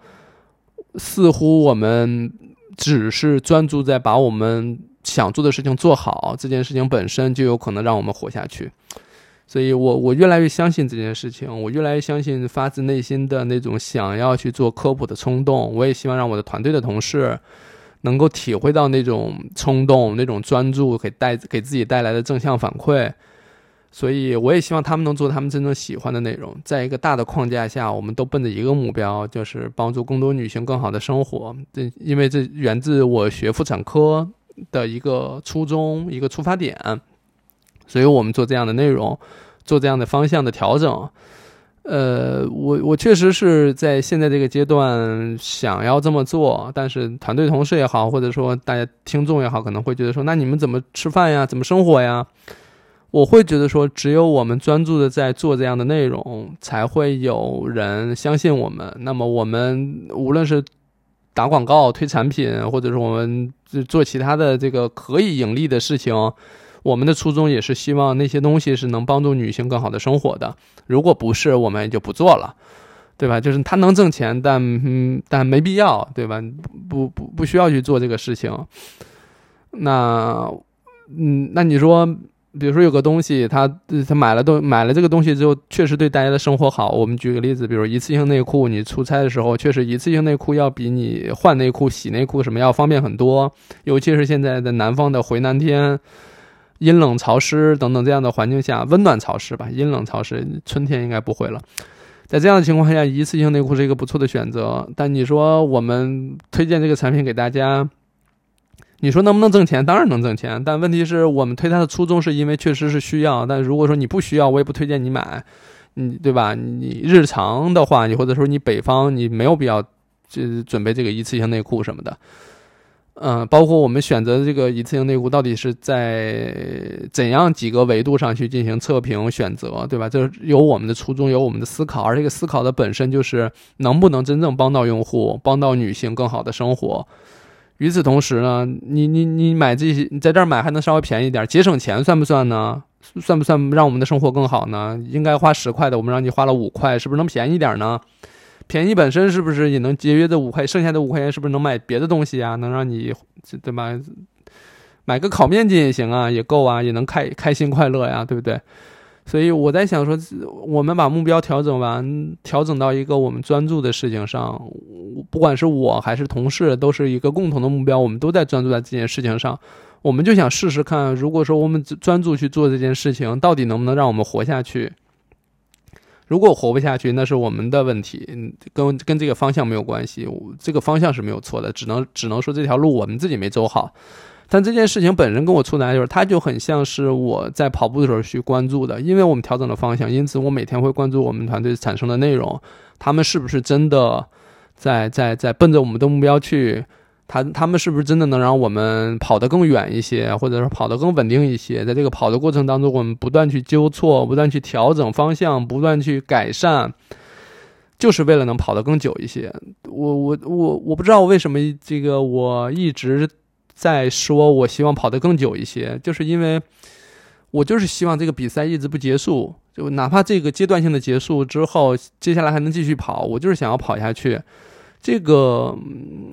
似乎我们只是专注在把我们想做的事情做好，这件事情本身就有可能让我们活下去。所以我我越来越相信这件事情，我越来越相信发自内心的那种想要去做科普的冲动。我也希望让我的团队的同事。能够体会到那种冲动、那种专注给带给自己带来的正向反馈，所以我也希望他们能做他们真正喜欢的内容。在一个大的框架下，我们都奔着一个目标，就是帮助更多女性更好的生活。这因为这源自我学妇产科的一个初衷、一个出发点，所以我们做这样的内容，做这样的方向的调整。呃，我我确实是在现在这个阶段想要这么做，但是团队同事也好，或者说大家听众也好，可能会觉得说，那你们怎么吃饭呀？怎么生活呀？我会觉得说，只有我们专注的在做这样的内容，才会有人相信我们。那么我们无论是打广告、推产品，或者是我们做其他的这个可以盈利的事情。我们的初衷也是希望那些东西是能帮助女性更好的生活的。如果不是，我们也就不做了，对吧？就是它能挣钱，但嗯，但没必要，对吧？不不不需要去做这个事情。那嗯，那你说，比如说有个东西，他他买了都买了这个东西之后，确实对大家的生活好。我们举个例子，比如一次性内裤，你出差的时候，确实一次性内裤要比你换内裤、洗内裤什么要方便很多。尤其是现在的南方的回南天。阴冷潮湿等等这样的环境下，温暖潮湿吧，阴冷潮湿，春天应该不会了。在这样的情况下，一次性内裤是一个不错的选择。但你说我们推荐这个产品给大家，你说能不能挣钱？当然能挣钱。但问题是我们推它的初衷是因为确实是需要。但如果说你不需要，我也不推荐你买，你对吧？你日常的话，你或者说你北方，你没有必要就准备这个一次性内裤什么的。嗯，包括我们选择这个一次性内裤，到底是在怎样几个维度上去进行测评选择，对吧？这有我们的初衷，有我们的思考，而这个思考的本身就是能不能真正帮到用户，帮到女性更好的生活。与此同时呢，你你你买这些，你在这儿买还能稍微便宜点，节省钱算不算呢？算不算让我们的生活更好呢？应该花十块的，我们让你花了五块，是不是能便宜点呢？便宜本身是不是也能节约这五块？剩下的五块钱是不是能买别的东西啊？能让你对吧？买个烤面筋也行啊，也够啊，也能开开心快乐呀，对不对？所以我在想说，我们把目标调整完，调整到一个我们专注的事情上，不管是我还是同事，都是一个共同的目标，我们都在专注在这件事情上。我们就想试试看，如果说我们专注去做这件事情，到底能不能让我们活下去？如果活不下去，那是我们的问题，跟跟这个方向没有关系。这个方向是没有错的，只能只能说这条路我们自己没走好。但这件事情本身跟我出来就是，它就很像是我在跑步的时候去关注的，因为我们调整了方向，因此我每天会关注我们团队产生的内容，他们是不是真的在在在奔着我们的目标去。他他们是不是真的能让我们跑得更远一些，或者说跑得更稳定一些？在这个跑的过程当中，我们不断去纠错，不断去调整方向，不断去改善，就是为了能跑得更久一些。我我我我不知道为什么这个我一直在说，我希望跑得更久一些，就是因为我就是希望这个比赛一直不结束，就哪怕这个阶段性的结束之后，接下来还能继续跑，我就是想要跑下去。这个嗯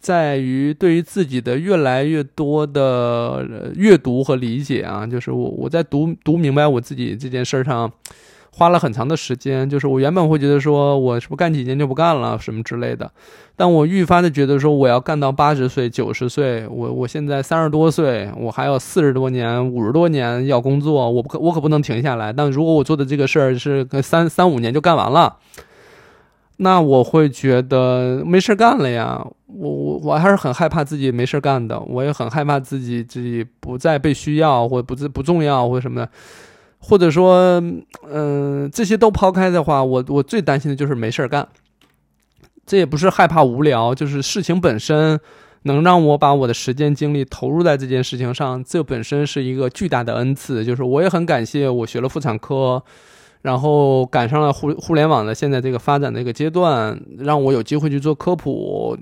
在于对于自己的越来越多的阅读和理解啊，就是我我在读读明白我自己这件事儿上，花了很长的时间。就是我原本会觉得说，我是不是干几年就不干了什么之类的，但我愈发的觉得说，我要干到八十岁、九十岁。我我现在三十多岁，我还有四十多年、五十多年要工作，我不可我可不能停下来。但如果我做的这个事儿是三三五年就干完了。那我会觉得没事干了呀，我我我还是很害怕自己没事干的，我也很害怕自己自己不再被需要，或不不不重要，或者什么的，或者说，嗯，这些都抛开的话，我我最担心的就是没事儿干。这也不是害怕无聊，就是事情本身能让我把我的时间精力投入在这件事情上，这本身是一个巨大的恩赐。就是我也很感谢我学了妇产科。然后赶上了互互联网的现在这个发展的一个阶段，让我有机会去做科普，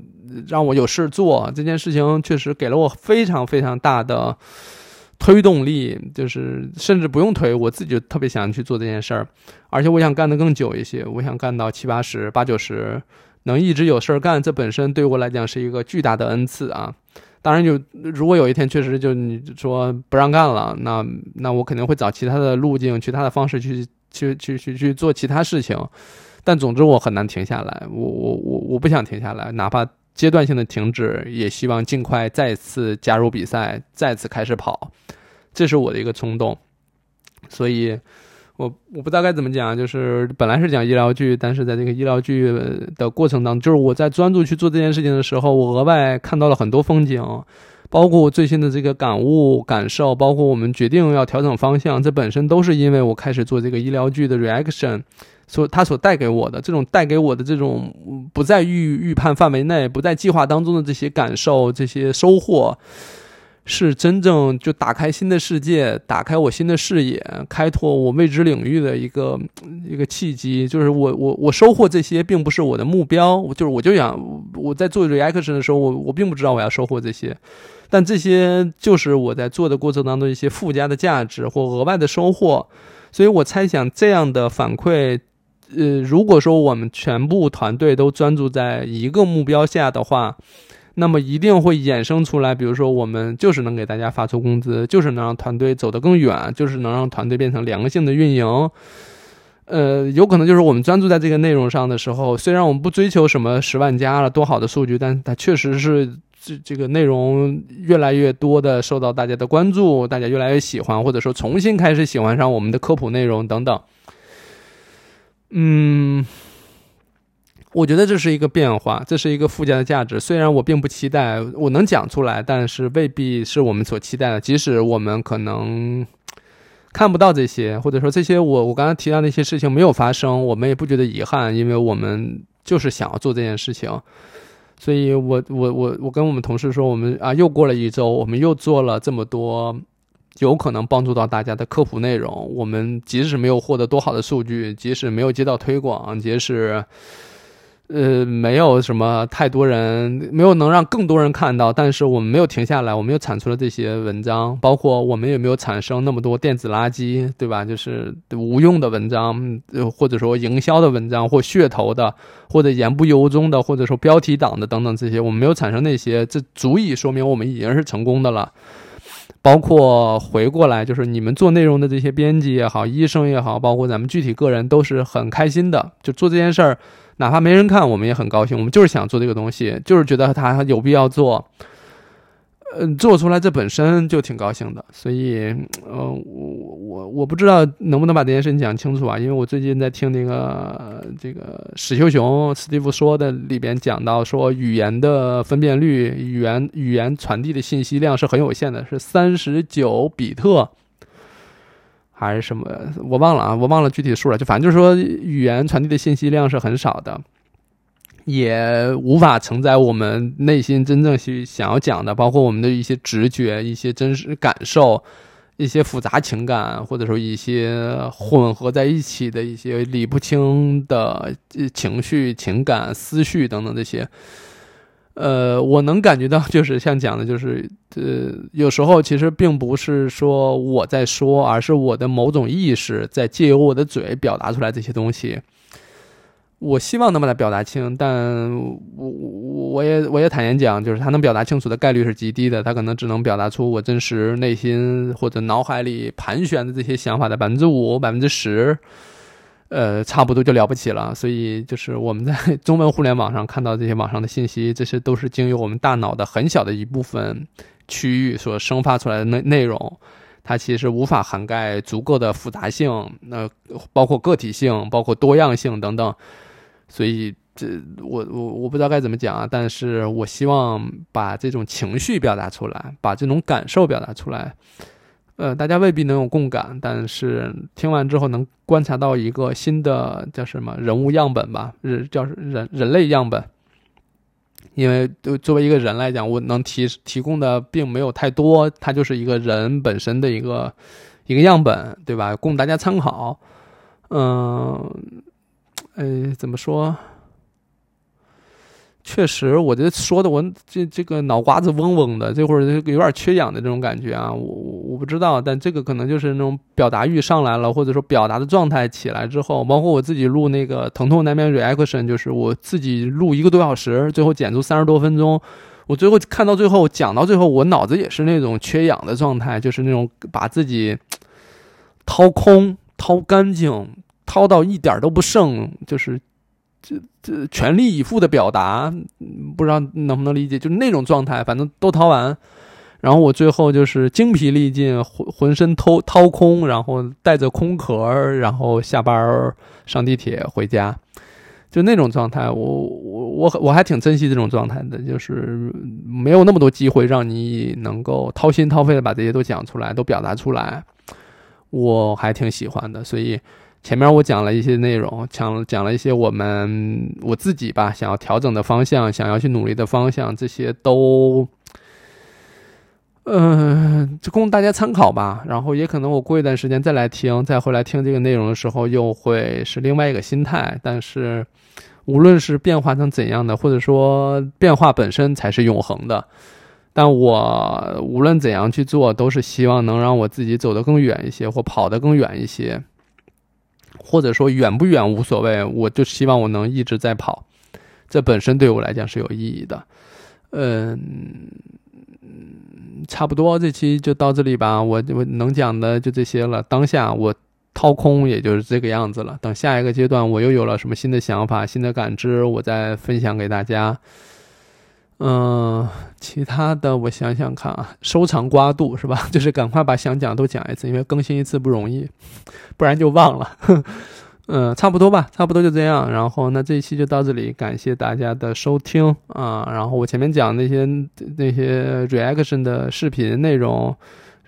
让我有事做。这件事情确实给了我非常非常大的推动力，就是甚至不用推，我自己就特别想去做这件事儿。而且我想干得更久一些，我想干到七八十、八九十，能一直有事儿干，这本身对我来讲是一个巨大的恩赐啊。当然，就如果有一天确实就你说不让干了，那那我肯定会找其他的路径，其他的方式去。去去去去做其他事情，但总之我很难停下来，我我我我不想停下来，哪怕阶段性的停止，也希望尽快再次加入比赛，再次开始跑，这是我的一个冲动。所以，我我不知道该怎么讲，就是本来是讲医疗剧，但是在这个医疗剧的过程当中，就是我在专注去做这件事情的时候，我额外看到了很多风景。包括我最新的这个感悟、感受，包括我们决定要调整方向，这本身都是因为我开始做这个医疗剧的 reaction，所它所带给我的这种带给我的这种不在预预判范围内、不在计划当中的这些感受、这些收获，是真正就打开新的世界、打开我新的视野、开拓我未知领域的一个一个契机。就是我我我收获这些，并不是我的目标，就是我就想我在做 reaction 的时候，我我并不知道我要收获这些。但这些就是我在做的过程当中一些附加的价值或额外的收获，所以我猜想这样的反馈，呃，如果说我们全部团队都专注在一个目标下的话，那么一定会衍生出来，比如说我们就是能给大家发出工资，就是能让团队走得更远，就是能让团队变成良性的运营，呃，有可能就是我们专注在这个内容上的时候，虽然我们不追求什么十万加了多好的数据，但它确实是。这这个内容越来越多的受到大家的关注，大家越来越喜欢，或者说重新开始喜欢上我们的科普内容等等。嗯，我觉得这是一个变化，这是一个附加的价值。虽然我并不期待我能讲出来，但是未必是我们所期待的。即使我们可能看不到这些，或者说这些我我刚才提到那些事情没有发生，我们也不觉得遗憾，因为我们就是想要做这件事情。所以，我我我我跟我们同事说，我们啊又过了一周，我们又做了这么多有可能帮助到大家的科普内容。我们即使没有获得多好的数据，即使没有接到推广，即使。呃，没有什么太多人，没有能让更多人看到，但是我们没有停下来，我们又产出了这些文章，包括我们也没有产生那么多电子垃圾，对吧？就是无用的文章，或者说营销的文章，或噱头的，或者言不由衷的，或者说标题党的等等这些，我们没有产生那些，这足以说明我们已经是成功的了。包括回过来，就是你们做内容的这些编辑也好，医生也好，包括咱们具体个人都是很开心的，就做这件事儿。哪怕没人看，我们也很高兴。我们就是想做这个东西，就是觉得它有必要做。嗯，做出来这本身就挺高兴的。所以，呃，我我我不知道能不能把这件事情讲清楚啊？因为我最近在听那个这个史秀雄史蒂夫说的里边讲到说，语言的分辨率、语言语言传递的信息量是很有限的，是三十九比特。还是什么，我忘了啊，我忘了具体数了。就反正就是说，语言传递的信息量是很少的，也无法承载我们内心真正去想要讲的，包括我们的一些直觉、一些真实感受、一些复杂情感，或者说一些混合在一起的一些理不清的情绪、情感、思绪等等这些。呃，我能感觉到，就是像讲的，就是呃，有时候其实并不是说我在说，而是我的某种意识在借由我的嘴表达出来这些东西。我希望能把它表达清，但我我也我也坦言讲，就是它能表达清楚的概率是极低的，它可能只能表达出我真实内心或者脑海里盘旋的这些想法的百分之五、百分之十。呃，差不多就了不起了。所以就是我们在中文互联网上看到这些网上的信息，这些都是经由我们大脑的很小的一部分区域所生发出来的内内容，它其实无法涵盖足够的复杂性，那包括个体性，包括多样性等等。所以这我我我不知道该怎么讲啊，但是我希望把这种情绪表达出来，把这种感受表达出来。呃，大家未必能有共感，但是听完之后能观察到一个新的叫什么人物样本吧，人叫人人类样本。因为作为一个人来讲，我能提提供的并没有太多，它就是一个人本身的一个一个样本，对吧？供大家参考。嗯，哎，怎么说？确实，我这说的我这这个脑瓜子嗡嗡的，这会儿有点缺氧的这种感觉啊，我我不知道，但这个可能就是那种表达欲上来了，或者说表达的状态起来之后，包括我自己录那个疼痛难免 reaction，就是我自己录一个多小时，最后剪出三十多分钟，我最后看到最后讲到最后，我脑子也是那种缺氧的状态，就是那种把自己掏空、掏干净、掏到一点都不剩，就是。这这全力以赴的表达，不知道能不能理解，就是那种状态，反正都掏完，然后我最后就是精疲力尽，浑浑身掏掏空，然后带着空壳，然后下班上地铁回家，就那种状态，我我我我还挺珍惜这种状态的，就是没有那么多机会让你能够掏心掏肺的把这些都讲出来，都表达出来，我还挺喜欢的，所以。前面我讲了一些内容，讲讲了一些我们我自己吧想要调整的方向，想要去努力的方向，这些都，嗯，就供大家参考吧。然后也可能我过一段时间再来听，再回来听这个内容的时候，又会是另外一个心态。但是，无论是变化成怎样的，或者说变化本身才是永恒的，但我无论怎样去做，都是希望能让我自己走得更远一些，或跑得更远一些。或者说远不远无所谓，我就希望我能一直在跑，这本身对我来讲是有意义的。嗯，差不多这期就到这里吧，我我能讲的就这些了。当下我掏空，也就是这个样子了。等下一个阶段，我又有了什么新的想法、新的感知，我再分享给大家。嗯，其他的我想想看啊，收藏瓜度是吧？就是赶快把想讲都讲一次，因为更新一次不容易，不然就忘了。嗯，差不多吧，差不多就这样。然后那这一期就到这里，感谢大家的收听啊。然后我前面讲那些那些 reaction 的视频内容，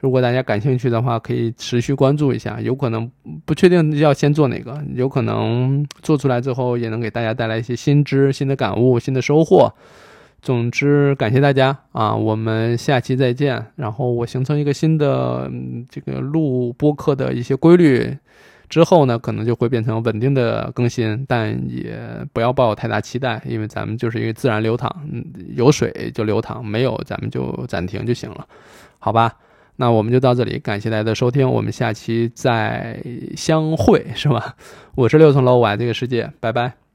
如果大家感兴趣的话，可以持续关注一下。有可能不确定要先做哪个，有可能做出来之后也能给大家带来一些新知、新的感悟、新的收获。总之，感谢大家啊！我们下期再见。然后我形成一个新的这个录播课的一些规律之后呢，可能就会变成稳定的更新，但也不要抱有太大期待，因为咱们就是一个自然流淌，有水就流淌，没有咱们就暂停就行了，好吧？那我们就到这里，感谢大家的收听，我们下期再相会，是吧？我是六层楼，我爱这个世界，拜拜。